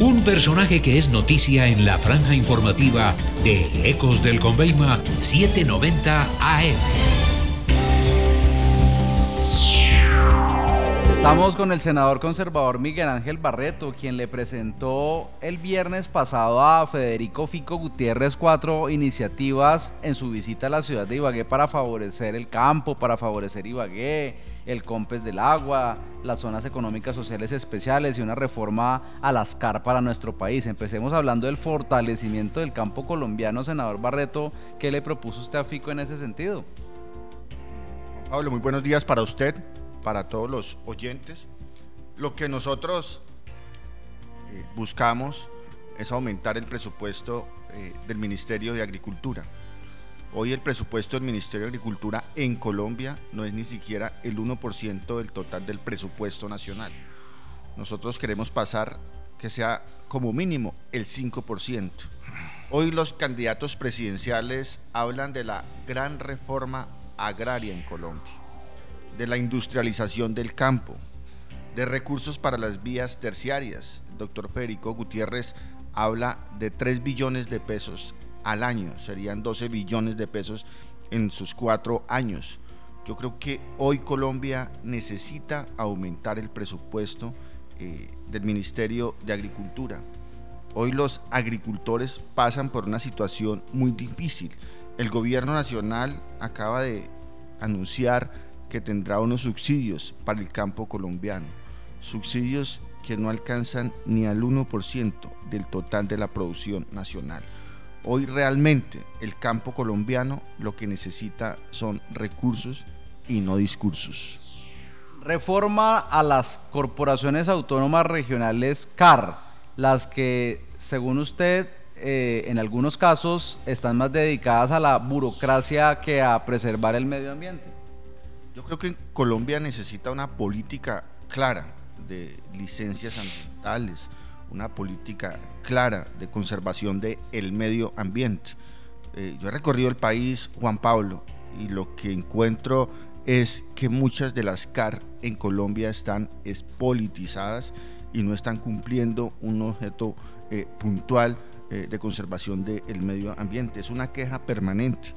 Un personaje que es noticia en la franja informativa de Ecos del Conveima 790 AM. Estamos con el senador conservador Miguel Ángel Barreto, quien le presentó el viernes pasado a Federico Fico Gutiérrez cuatro iniciativas en su visita a la ciudad de Ibagué para favorecer el campo, para favorecer Ibagué, el COMPES del agua, las zonas económicas sociales especiales y una reforma a las CAR para nuestro país. Empecemos hablando del fortalecimiento del campo colombiano, senador Barreto. ¿Qué le propuso usted a Fico en ese sentido? Pablo, muy buenos días para usted para todos los oyentes. Lo que nosotros eh, buscamos es aumentar el presupuesto eh, del Ministerio de Agricultura. Hoy el presupuesto del Ministerio de Agricultura en Colombia no es ni siquiera el 1% del total del presupuesto nacional. Nosotros queremos pasar que sea como mínimo el 5%. Hoy los candidatos presidenciales hablan de la gran reforma agraria en Colombia de la industrialización del campo, de recursos para las vías terciarias. El doctor Federico Gutiérrez habla de 3 billones de pesos al año, serían 12 billones de pesos en sus cuatro años. Yo creo que hoy Colombia necesita aumentar el presupuesto eh, del Ministerio de Agricultura. Hoy los agricultores pasan por una situación muy difícil. El gobierno nacional acaba de anunciar que tendrá unos subsidios para el campo colombiano, subsidios que no alcanzan ni al 1% del total de la producción nacional. Hoy realmente el campo colombiano lo que necesita son recursos y no discursos. Reforma a las corporaciones autónomas regionales CAR, las que, según usted, eh, en algunos casos están más dedicadas a la burocracia que a preservar el medio ambiente. Yo creo que Colombia necesita una política clara de licencias ambientales, una política clara de conservación del el medio ambiente. Eh, yo he recorrido el país, Juan Pablo, y lo que encuentro es que muchas de las CAR en Colombia están espolitizadas y no están cumpliendo un objeto eh, puntual eh, de conservación del medio ambiente. Es una queja permanente.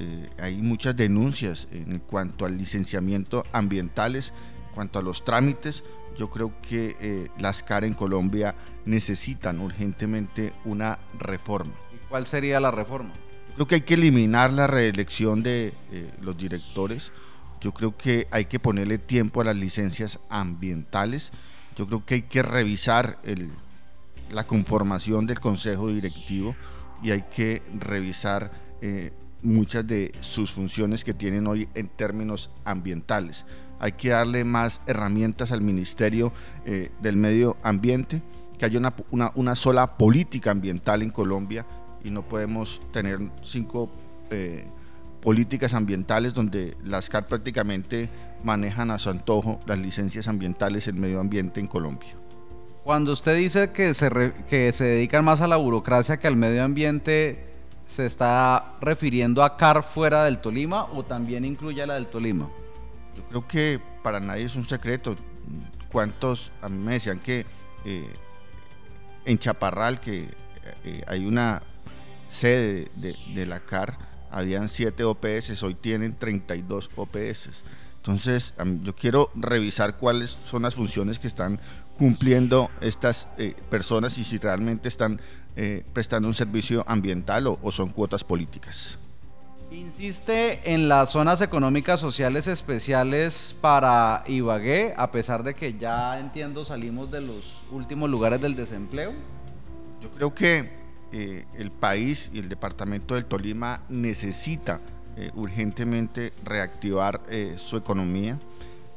Eh, hay muchas denuncias en cuanto al licenciamiento ambientales, en cuanto a los trámites. Yo creo que eh, las CAR en Colombia necesitan urgentemente una reforma. ¿Y cuál sería la reforma? Yo creo que hay que eliminar la reelección de eh, los directores. Yo creo que hay que ponerle tiempo a las licencias ambientales. Yo creo que hay que revisar la conformación del consejo directivo y hay que revisar muchas de sus funciones que tienen hoy en términos ambientales. Hay que darle más herramientas al Ministerio eh, del Medio Ambiente, que haya una, una, sola política ambiental en Colombia y no podemos tener cinco eh, políticas ambientales donde las CAR prácticamente manejan a su antojo las licencias ambientales en medio ambiente en Colombia. Cuando usted dice que se, que se dedican más a la burocracia que al medio ambiente, se está refiriendo a CAR fuera del Tolima o también incluye a la del Tolima? Yo creo que para nadie es un secreto. ¿Cuántos a mí me decían que eh, en Chaparral, que eh, hay una sede de, la CAR, habían 7 OPS, hoy tienen 32 OPS. Entonces, yo quiero revisar cuáles son las funciones que están cumpliendo estas eh, personas y si realmente están eh, prestando un servicio ambiental o, son cuotas políticas. Insiste en las zonas económicas sociales especiales para Ibagué, a pesar de que ya entiendo salimos de los últimos lugares del desempleo. Yo creo que eh, el país y el departamento del Tolima necesita eh, urgentemente reactivar su economía.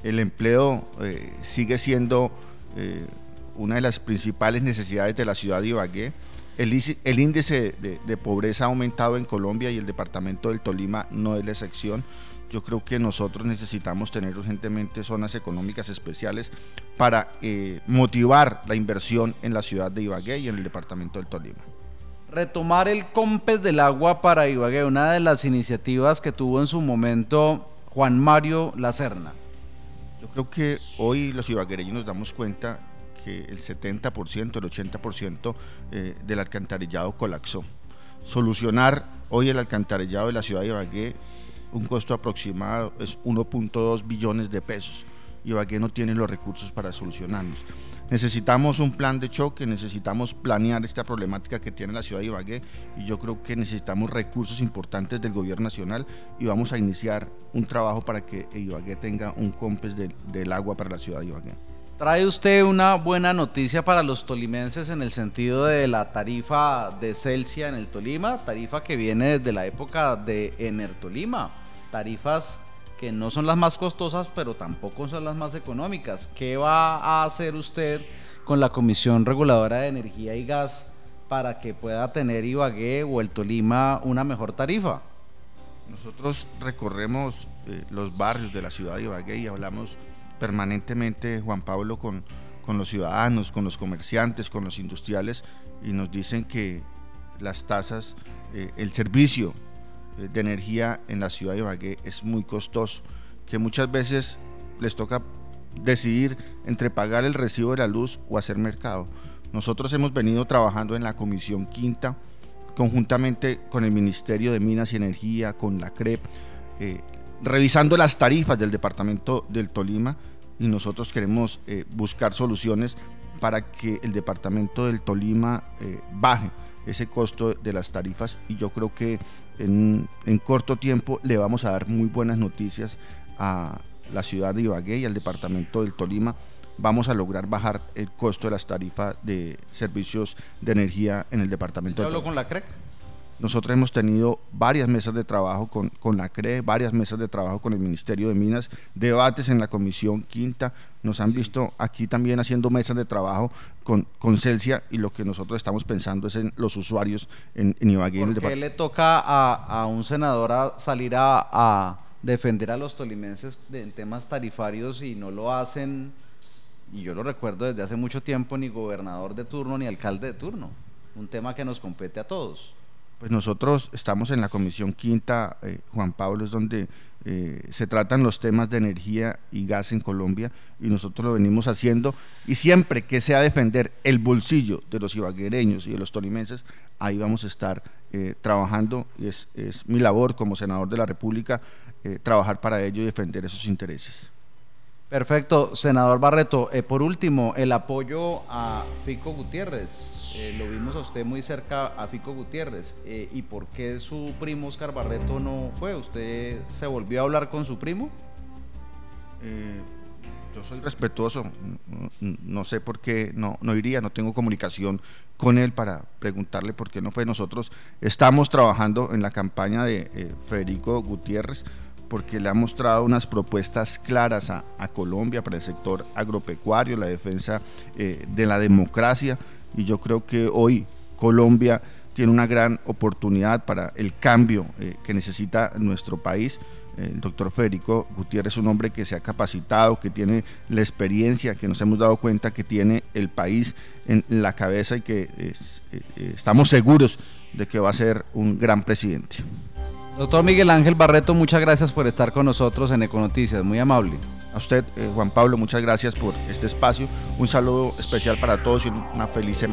El empleo sigue siendo una de las principales necesidades de la ciudad de Ibagué el, índice de, pobreza ha aumentado en Colombia y el departamento del Tolima no es la excepción. Yo creo que nosotros necesitamos tener urgentemente zonas económicas especiales para eh, motivar la inversión en la ciudad de Ibagué y en el departamento del Tolima. Retomar el COMPES del agua para Ibagué, una de las iniciativas que tuvo en su momento Juan Mario Lacerna. Yo creo que hoy los ibaguereños nos damos cuenta que el 70%, el 80% eh, del alcantarillado colapsó. Solucionar hoy el alcantarillado de la ciudad de Ibagué, un costo aproximado es 1.2 billones de pesos. Ibagué no tiene los recursos para solucionarlos. Necesitamos un plan de choque, necesitamos planear esta problemática que tiene la ciudad de Ibagué y yo creo que necesitamos recursos importantes del gobierno nacional y vamos a iniciar un trabajo para que Ibagué tenga un COMPES del agua para la ciudad de Ibagué. ¿Trae usted una buena noticia para los tolimenses en el sentido de la tarifa de Celsia en el Tolima? Tarifa que viene desde la época de Enertolima. Tarifas que no son las más costosas, pero tampoco son las más económicas. ¿Qué va a hacer usted con la Comisión Reguladora de Energía y Gas para que pueda tener Ibagué o el Tolima una mejor tarifa? Nosotros recorremos eh, los barrios de la ciudad de Ibagué y hablamos permanentemente, Juan Pablo, con, con los ciudadanos, con los comerciantes, con los industriales, y nos dicen que las tasas, eh, el servicio de energía en la ciudad de Ibagué es muy costoso, que muchas veces les toca decidir entre pagar el recibo de la luz o hacer mercado. Nosotros hemos venido trabajando en la Comisión Quinta, conjuntamente con el Ministerio de Minas y Energía, con la CREP, eh, revisando las tarifas del departamento del Tolima y nosotros queremos eh, buscar soluciones para que el departamento del Tolima eh, baje ese costo de las tarifas y yo creo que en, en, corto tiempo le vamos a dar muy buenas noticias a la ciudad de Ibagué y al departamento del Tolima. Vamos a lograr bajar el costo de las tarifas de servicios de energía en el departamento. ¿Hablo con la CREC? Nosotros hemos tenido varias mesas de trabajo con, con, la CRE, varias mesas de trabajo con el Ministerio de Minas, debates en la Comisión Quinta. Nos han visto aquí también haciendo mesas de trabajo con, con Celsia y lo que nosotros estamos pensando es en los usuarios en, en Ibagué. ¿Por qué le toca a, a, un senador a salir a, a defender a los tolimenses en temas tarifarios y no lo hacen, y yo lo recuerdo desde hace mucho tiempo, ni gobernador de turno ni alcalde de turno? Un tema que nos compete a todos. Pues nosotros estamos en la Comisión Quinta, eh, Juan Pablo, es donde eh, se tratan los temas de energía y gas en Colombia y nosotros lo venimos haciendo y siempre que sea defender el bolsillo de los ibaguereños y de los tolimenses, ahí vamos a estar eh, trabajando y es, es, mi labor como senador de la República trabajar para ello y defender esos intereses. Perfecto, senador Barreto. por último, el apoyo a Fico Gutiérrez. Eh, lo vimos a usted muy cerca a Fico Gutiérrez. Eh, ¿Y por qué su primo Oscar Barreto no fue? ¿Usted se volvió a hablar con su primo? Eh, yo soy respetuoso, no, no, sé por qué no, no iría, no tengo comunicación con él para preguntarle por qué no fue. Nosotros estamos trabajando en la campaña de Federico Gutiérrez porque le ha mostrado unas propuestas claras a, Colombia para el sector agropecuario, la defensa de la democracia y yo creo que hoy Colombia tiene una gran oportunidad para el cambio eh, que necesita nuestro país. El doctor Federico Gutiérrez es un hombre que se ha capacitado, que tiene la experiencia, que nos hemos dado cuenta que tiene el país en la cabeza y que eh, eh, estamos seguros de que va a ser un gran presidente. Doctor Miguel Ángel Barreto, muchas gracias por estar con nosotros en Econoticias, muy amable. A usted, eh, Juan Pablo, muchas gracias por este espacio. Un saludo especial para todos y una feliz semana.